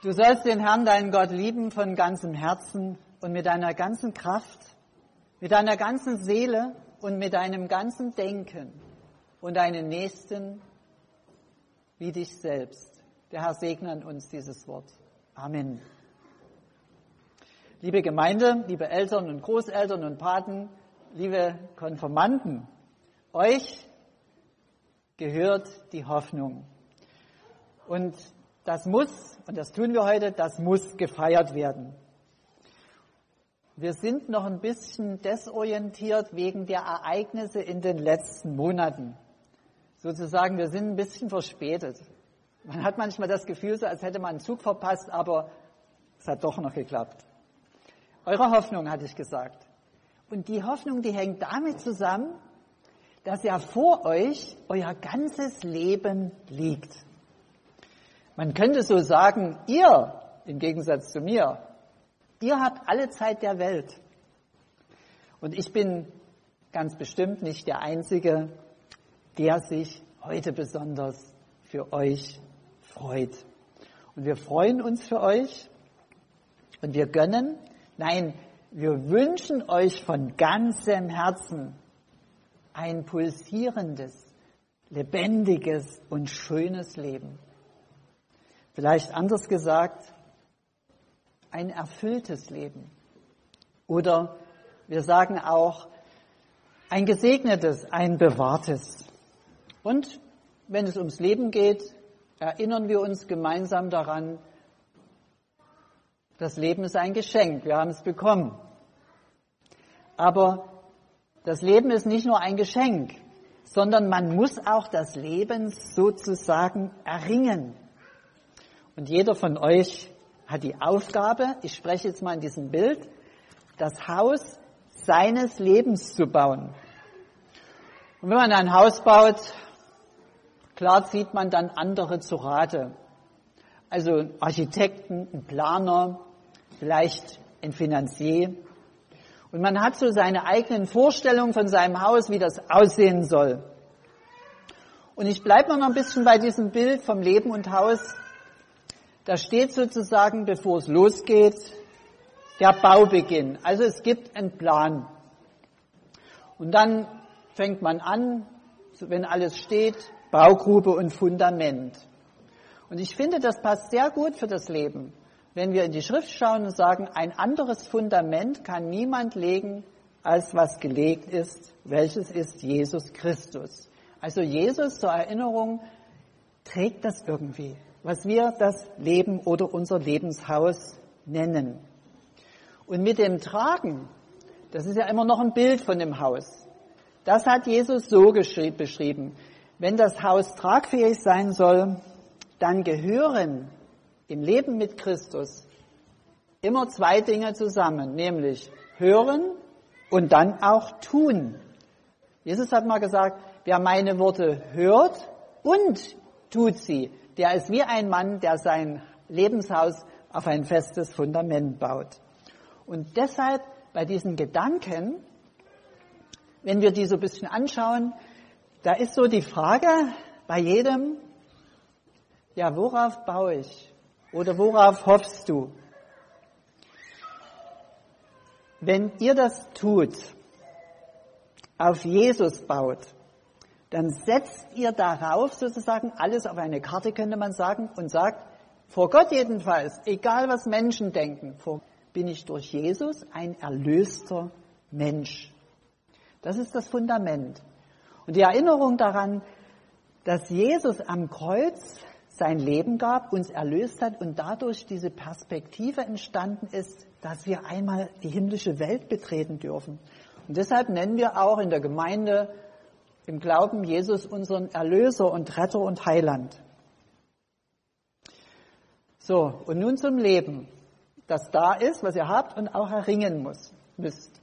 Du sollst den Herrn, deinen Gott, lieben von ganzem Herzen und mit deiner ganzen Kraft, mit deiner ganzen Seele und mit deinem ganzen Denken und deinen Nächsten wie dich selbst. Der Herr segne uns dieses Wort. Amen. Liebe Gemeinde, liebe Eltern und Großeltern und Paten, liebe Konformanten, euch gehört die Hoffnung. Und das muss, und das tun wir heute, das muss gefeiert werden. Wir sind noch ein bisschen desorientiert wegen der Ereignisse in den letzten Monaten. Sozusagen, wir sind ein bisschen verspätet. Man hat manchmal das Gefühl, so als hätte man einen Zug verpasst, aber es hat doch noch geklappt. Eure Hoffnung, hatte ich gesagt. Und die Hoffnung, die hängt damit zusammen, dass ja vor euch euer ganzes Leben liegt. Man könnte so sagen, ihr, im Gegensatz zu mir, ihr habt alle Zeit der Welt. Und ich bin ganz bestimmt nicht der Einzige, der sich heute besonders für euch freut. Und wir freuen uns für euch und wir gönnen, nein, wir wünschen euch von ganzem Herzen ein pulsierendes, lebendiges und schönes Leben. Vielleicht anders gesagt, ein erfülltes Leben. Oder wir sagen auch ein gesegnetes, ein bewahrtes. Und wenn es ums Leben geht, erinnern wir uns gemeinsam daran, das Leben ist ein Geschenk, wir haben es bekommen. Aber das Leben ist nicht nur ein Geschenk, sondern man muss auch das Leben sozusagen erringen. Und jeder von euch hat die Aufgabe, ich spreche jetzt mal in diesem Bild, das Haus seines Lebens zu bauen. Und wenn man ein Haus baut, klar zieht man dann andere zu Rate. Also Architekten, ein Planer, vielleicht ein Finanzier. Und man hat so seine eigenen Vorstellungen von seinem Haus, wie das aussehen soll. Und ich bleibe noch ein bisschen bei diesem Bild vom Leben und Haus. Da steht sozusagen, bevor es losgeht, der Baubeginn. Also es gibt einen Plan. Und dann fängt man an, wenn alles steht, Baugrube und Fundament. Und ich finde, das passt sehr gut für das Leben. Wenn wir in die Schrift schauen und sagen, ein anderes Fundament kann niemand legen, als was gelegt ist, welches ist Jesus Christus. Also Jesus zur Erinnerung trägt das irgendwie was wir das Leben oder unser Lebenshaus nennen. Und mit dem Tragen, das ist ja immer noch ein Bild von dem Haus, das hat Jesus so beschrieben. Wenn das Haus tragfähig sein soll, dann gehören im Leben mit Christus immer zwei Dinge zusammen, nämlich hören und dann auch tun. Jesus hat mal gesagt, wer meine Worte hört und tut sie, der ist wie ein Mann, der sein Lebenshaus auf ein festes Fundament baut. Und deshalb bei diesen Gedanken, wenn wir die so ein bisschen anschauen, da ist so die Frage bei jedem, ja, worauf baue ich? Oder worauf hoffst du? Wenn ihr das tut, auf Jesus baut, dann setzt ihr darauf sozusagen alles auf eine Karte, könnte man sagen, und sagt, vor Gott jedenfalls, egal was Menschen denken, bin ich durch Jesus ein erlöster Mensch. Das ist das Fundament. Und die Erinnerung daran, dass Jesus am Kreuz sein Leben gab, uns erlöst hat und dadurch diese Perspektive entstanden ist, dass wir einmal die himmlische Welt betreten dürfen. Und deshalb nennen wir auch in der Gemeinde im Glauben Jesus unseren Erlöser und Retter und Heiland. So, und nun zum Leben, das da ist, was ihr habt und auch erringen muss, müsst.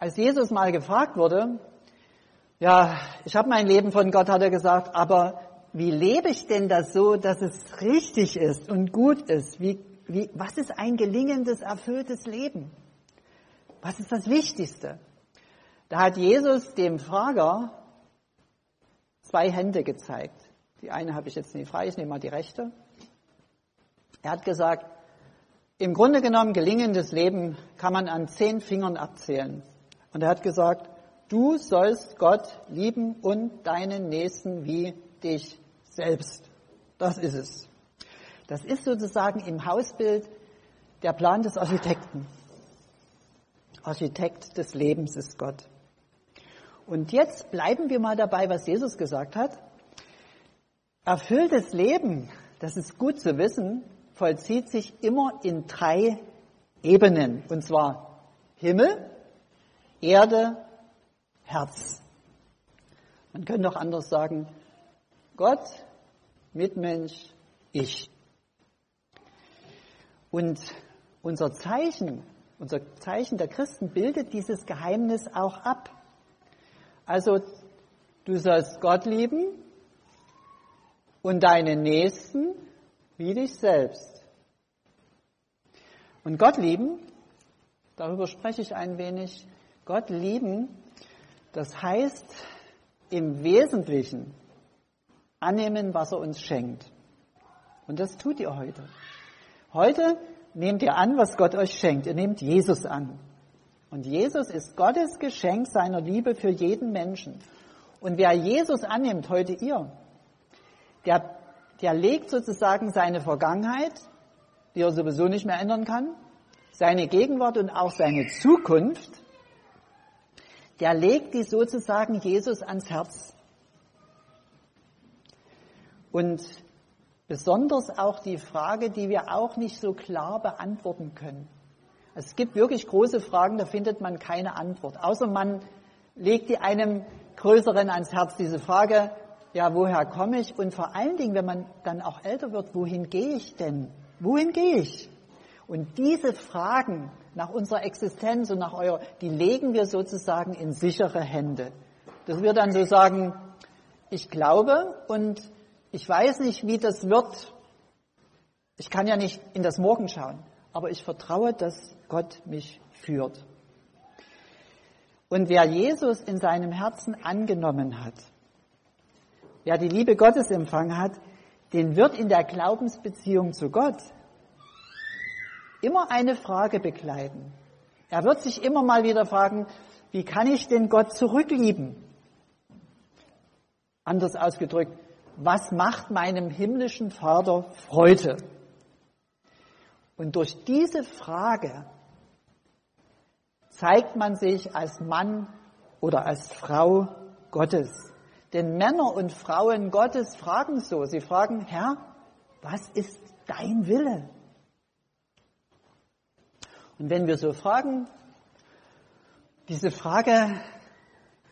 Als Jesus mal gefragt wurde, ja, ich habe mein Leben von Gott, hat er gesagt, aber wie lebe ich denn das so, dass es richtig ist und gut ist? Wie, wie, was ist ein gelingendes, erfülltes Leben? Was ist das Wichtigste? Da hat Jesus dem Frager zwei Hände gezeigt. Die eine habe ich jetzt nicht frei, ich nehme mal die rechte. Er hat gesagt, im Grunde genommen gelingendes Leben kann man an zehn Fingern abzählen. Und er hat gesagt, du sollst Gott lieben und deinen Nächsten wie dich selbst. Das ist es. Das ist sozusagen im Hausbild der Plan des Architekten. Architekt des Lebens ist Gott. Und jetzt bleiben wir mal dabei, was Jesus gesagt hat. Erfülltes Leben, das ist gut zu wissen, vollzieht sich immer in drei Ebenen. Und zwar Himmel, Erde, Herz. Man könnte auch anders sagen, Gott, Mitmensch, ich. Und unser Zeichen, unser Zeichen der Christen bildet dieses Geheimnis auch ab. Also du sollst Gott lieben und deinen Nächsten wie dich selbst. Und Gott lieben, darüber spreche ich ein wenig, Gott lieben, das heißt im Wesentlichen annehmen, was er uns schenkt. Und das tut ihr heute. Heute nehmt ihr an, was Gott euch schenkt. Ihr nehmt Jesus an. Und Jesus ist Gottes Geschenk seiner Liebe für jeden Menschen. Und wer Jesus annimmt, heute ihr, der, der legt sozusagen seine Vergangenheit, die er sowieso nicht mehr ändern kann, seine Gegenwart und auch seine Zukunft, der legt die sozusagen Jesus ans Herz. Und besonders auch die Frage, die wir auch nicht so klar beantworten können. Es gibt wirklich große Fragen, da findet man keine Antwort. Außer man legt die einem Größeren ans Herz. Diese Frage, ja, woher komme ich? Und vor allen Dingen, wenn man dann auch älter wird, wohin gehe ich denn? Wohin gehe ich? Und diese Fragen nach unserer Existenz und nach eurer, die legen wir sozusagen in sichere Hände. Dass wir dann so sagen, ich glaube und ich weiß nicht, wie das wird. Ich kann ja nicht in das Morgen schauen, aber ich vertraue, dass Gott mich führt. Und wer Jesus in seinem Herzen angenommen hat, wer die Liebe Gottes empfangen hat, den wird in der Glaubensbeziehung zu Gott immer eine Frage begleiten. Er wird sich immer mal wieder fragen, wie kann ich denn Gott zurücklieben? Anders ausgedrückt, was macht meinem himmlischen Vater Freude? Und durch diese Frage zeigt man sich als Mann oder als Frau Gottes. Denn Männer und Frauen Gottes fragen so. Sie fragen, Herr, was ist dein Wille? Und wenn wir so fragen, diese Frage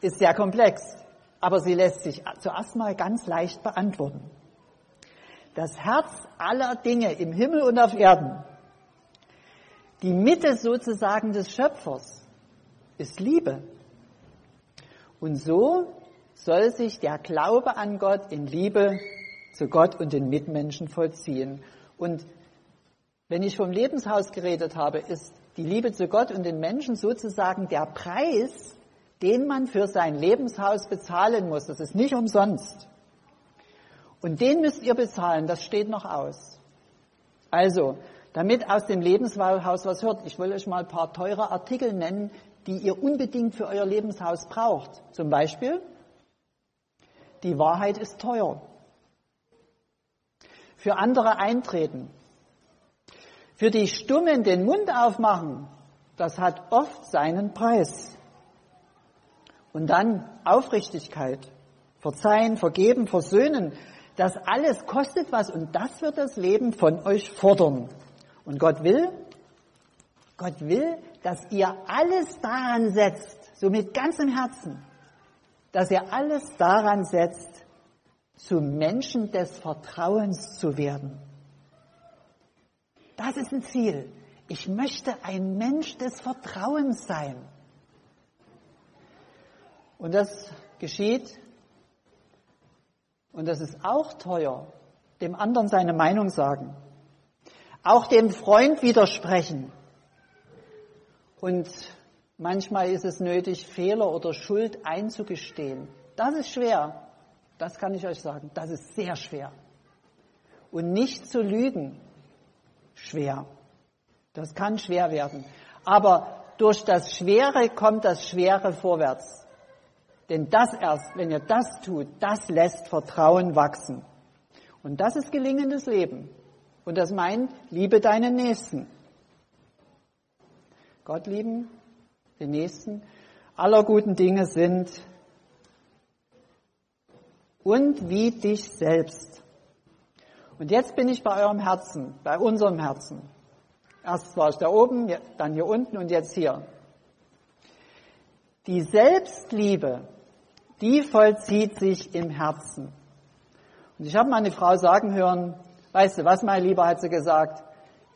ist sehr komplex, aber sie lässt sich zuerst mal ganz leicht beantworten. Das Herz aller Dinge im Himmel und auf Erden, die Mitte sozusagen des Schöpfers, ist Liebe. Und so soll sich der Glaube an Gott in Liebe zu Gott und den Mitmenschen vollziehen. Und wenn ich vom Lebenshaus geredet habe, ist die Liebe zu Gott und den Menschen sozusagen der Preis, den man für sein Lebenshaus bezahlen muss. Das ist nicht umsonst. Und den müsst ihr bezahlen, das steht noch aus. Also, damit aus dem Lebenshaus was hört, ich will euch mal ein paar teure Artikel nennen, die ihr unbedingt für euer Lebenshaus braucht. Zum Beispiel, die Wahrheit ist teuer. Für andere eintreten, für die Stummen den Mund aufmachen, das hat oft seinen Preis. Und dann Aufrichtigkeit, verzeihen, vergeben, versöhnen, das alles kostet was und das wird das Leben von euch fordern. Und Gott will, Gott will, dass ihr alles daran setzt, so mit ganzem Herzen, dass ihr alles daran setzt, zu Menschen des Vertrauens zu werden. Das ist ein Ziel. Ich möchte ein Mensch des Vertrauens sein. Und das geschieht, und das ist auch teuer, dem anderen seine Meinung sagen, auch dem Freund widersprechen. Und manchmal ist es nötig, Fehler oder Schuld einzugestehen. Das ist schwer. Das kann ich euch sagen. Das ist sehr schwer. Und nicht zu lügen, schwer. Das kann schwer werden. Aber durch das Schwere kommt das Schwere vorwärts. Denn das erst, wenn ihr das tut, das lässt Vertrauen wachsen. Und das ist gelingendes Leben. Und das meint, liebe deinen Nächsten. Gott lieben, den Nächsten. Aller guten Dinge sind und wie dich selbst. Und jetzt bin ich bei eurem Herzen, bei unserem Herzen. Erst war ich da oben, dann hier unten und jetzt hier. Die Selbstliebe, die vollzieht sich im Herzen. Und ich habe meine Frau sagen hören, weißt du was, mein Lieber, hat sie gesagt,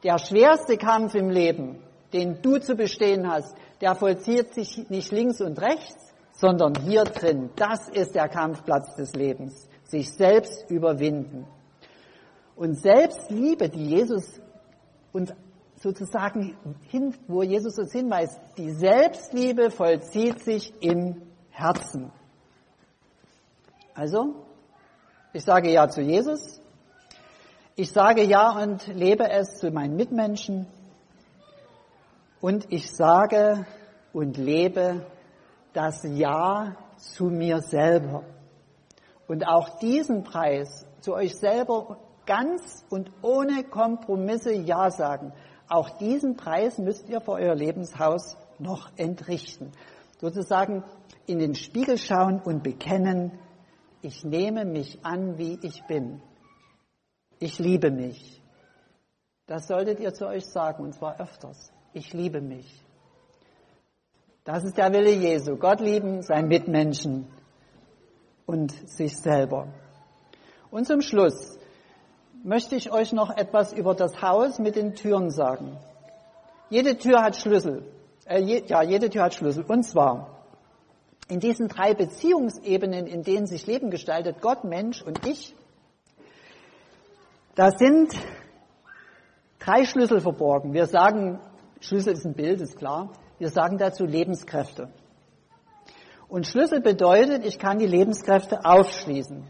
der schwerste Kampf im Leben, den du zu bestehen hast, der vollzieht sich nicht links und rechts, sondern hier drin. Das ist der Kampfplatz des Lebens. Sich selbst überwinden. Und Selbstliebe, die Jesus uns sozusagen hin, wo Jesus uns hinweist, die Selbstliebe vollzieht sich im Herzen. Also, ich sage Ja zu Jesus. Ich sage Ja und lebe es zu meinen Mitmenschen. Und ich sage und lebe das Ja zu mir selber. Und auch diesen Preis zu euch selber ganz und ohne Kompromisse Ja sagen. Auch diesen Preis müsst ihr für euer Lebenshaus noch entrichten. Sozusagen in den Spiegel schauen und bekennen, ich nehme mich an, wie ich bin. Ich liebe mich. Das solltet ihr zu euch sagen, und zwar öfters. Ich liebe mich. Das ist der Wille Jesu. Gott lieben, sein Mitmenschen und sich selber. Und zum Schluss möchte ich euch noch etwas über das Haus mit den Türen sagen. Jede Tür hat Schlüssel. Äh, je, ja, jede Tür hat Schlüssel. Und zwar in diesen drei Beziehungsebenen, in denen sich Leben gestaltet, Gott, Mensch und ich, da sind drei Schlüssel verborgen. Wir sagen, Schlüssel ist ein Bild, ist klar. Wir sagen dazu Lebenskräfte. Und Schlüssel bedeutet, ich kann die Lebenskräfte aufschließen.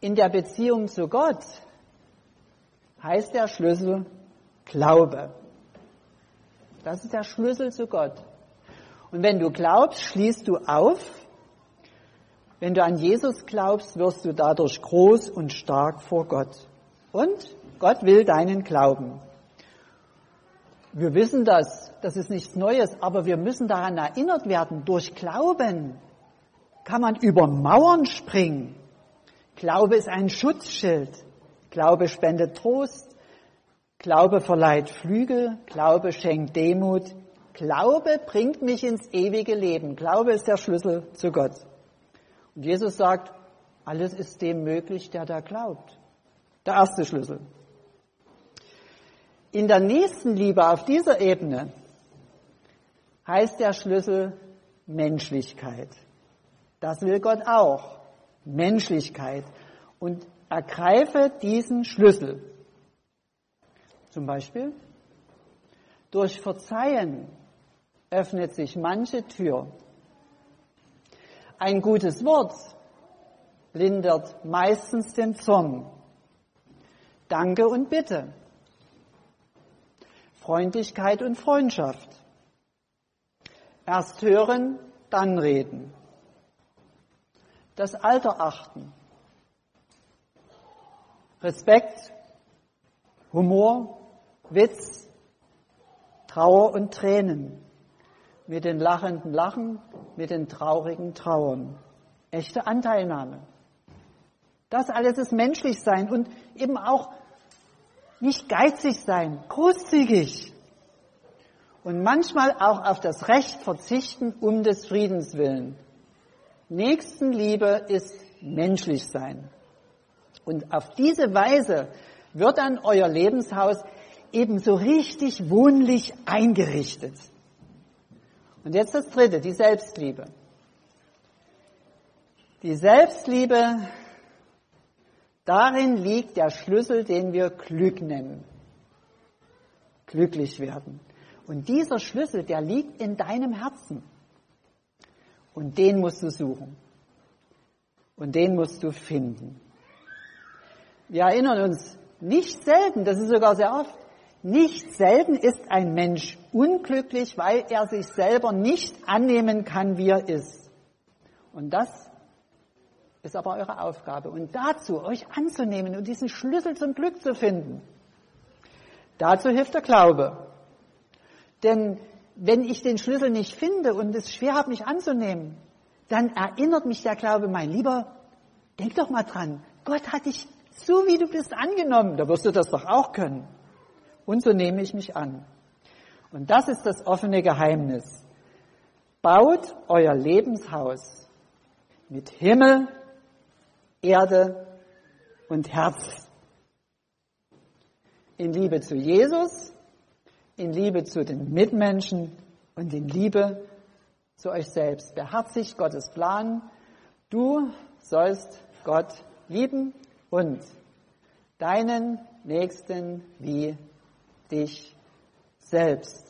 In der Beziehung zu Gott heißt der Schlüssel Glaube. Das ist der Schlüssel zu Gott. Und wenn du glaubst, schließt du auf. Wenn du an Jesus glaubst, wirst du dadurch groß und stark vor Gott. Und Gott will deinen Glauben. Wir wissen das, das ist nichts Neues, aber wir müssen daran erinnert werden, durch Glauben kann man über Mauern springen. Glaube ist ein Schutzschild. Glaube spendet Trost. Glaube verleiht Flügel. Glaube schenkt Demut. Glaube bringt mich ins ewige Leben. Glaube ist der Schlüssel zu Gott. Und Jesus sagt, alles ist dem möglich, der da glaubt. Der erste Schlüssel. In der nächsten Liebe auf dieser Ebene heißt der Schlüssel Menschlichkeit. Das will Gott auch. Menschlichkeit. Und ergreife diesen Schlüssel. Zum Beispiel durch Verzeihen öffnet sich manche Tür. Ein gutes Wort lindert meistens den Zorn. Danke und Bitte Freundlichkeit und Freundschaft. Erst hören, dann reden. Das Alter achten. Respekt, Humor, Witz, Trauer und Tränen. Mit den Lachenden lachen, mit den Traurigen trauern. Echte Anteilnahme. Das alles ist menschlich sein und eben auch nicht geizig sein, großzügig. Und manchmal auch auf das Recht verzichten um des Friedens willen. Nächstenliebe ist menschlich sein. Und auf diese Weise wird dann euer Lebenshaus eben so richtig wohnlich eingerichtet. Und jetzt das dritte, die Selbstliebe. Die Selbstliebe Darin liegt der Schlüssel, den wir Glück nennen. Glücklich werden. Und dieser Schlüssel, der liegt in deinem Herzen. Und den musst du suchen. Und den musst du finden. Wir erinnern uns nicht selten, das ist sogar sehr oft, nicht selten ist ein Mensch unglücklich, weil er sich selber nicht annehmen kann, wie er ist. Und das ist aber eure Aufgabe. Und dazu, euch anzunehmen und diesen Schlüssel zum Glück zu finden, dazu hilft der Glaube. Denn wenn ich den Schlüssel nicht finde und es schwer habe, mich anzunehmen, dann erinnert mich der Glaube, mein Lieber, denk doch mal dran, Gott hat dich so wie du bist angenommen, da wirst du das doch auch können. Und so nehme ich mich an. Und das ist das offene Geheimnis. Baut euer Lebenshaus mit Himmel, Erde und Herz. In Liebe zu Jesus, in Liebe zu den Mitmenschen und in Liebe zu euch selbst. Beherzigt Gottes Plan. Du sollst Gott lieben und deinen Nächsten wie dich selbst.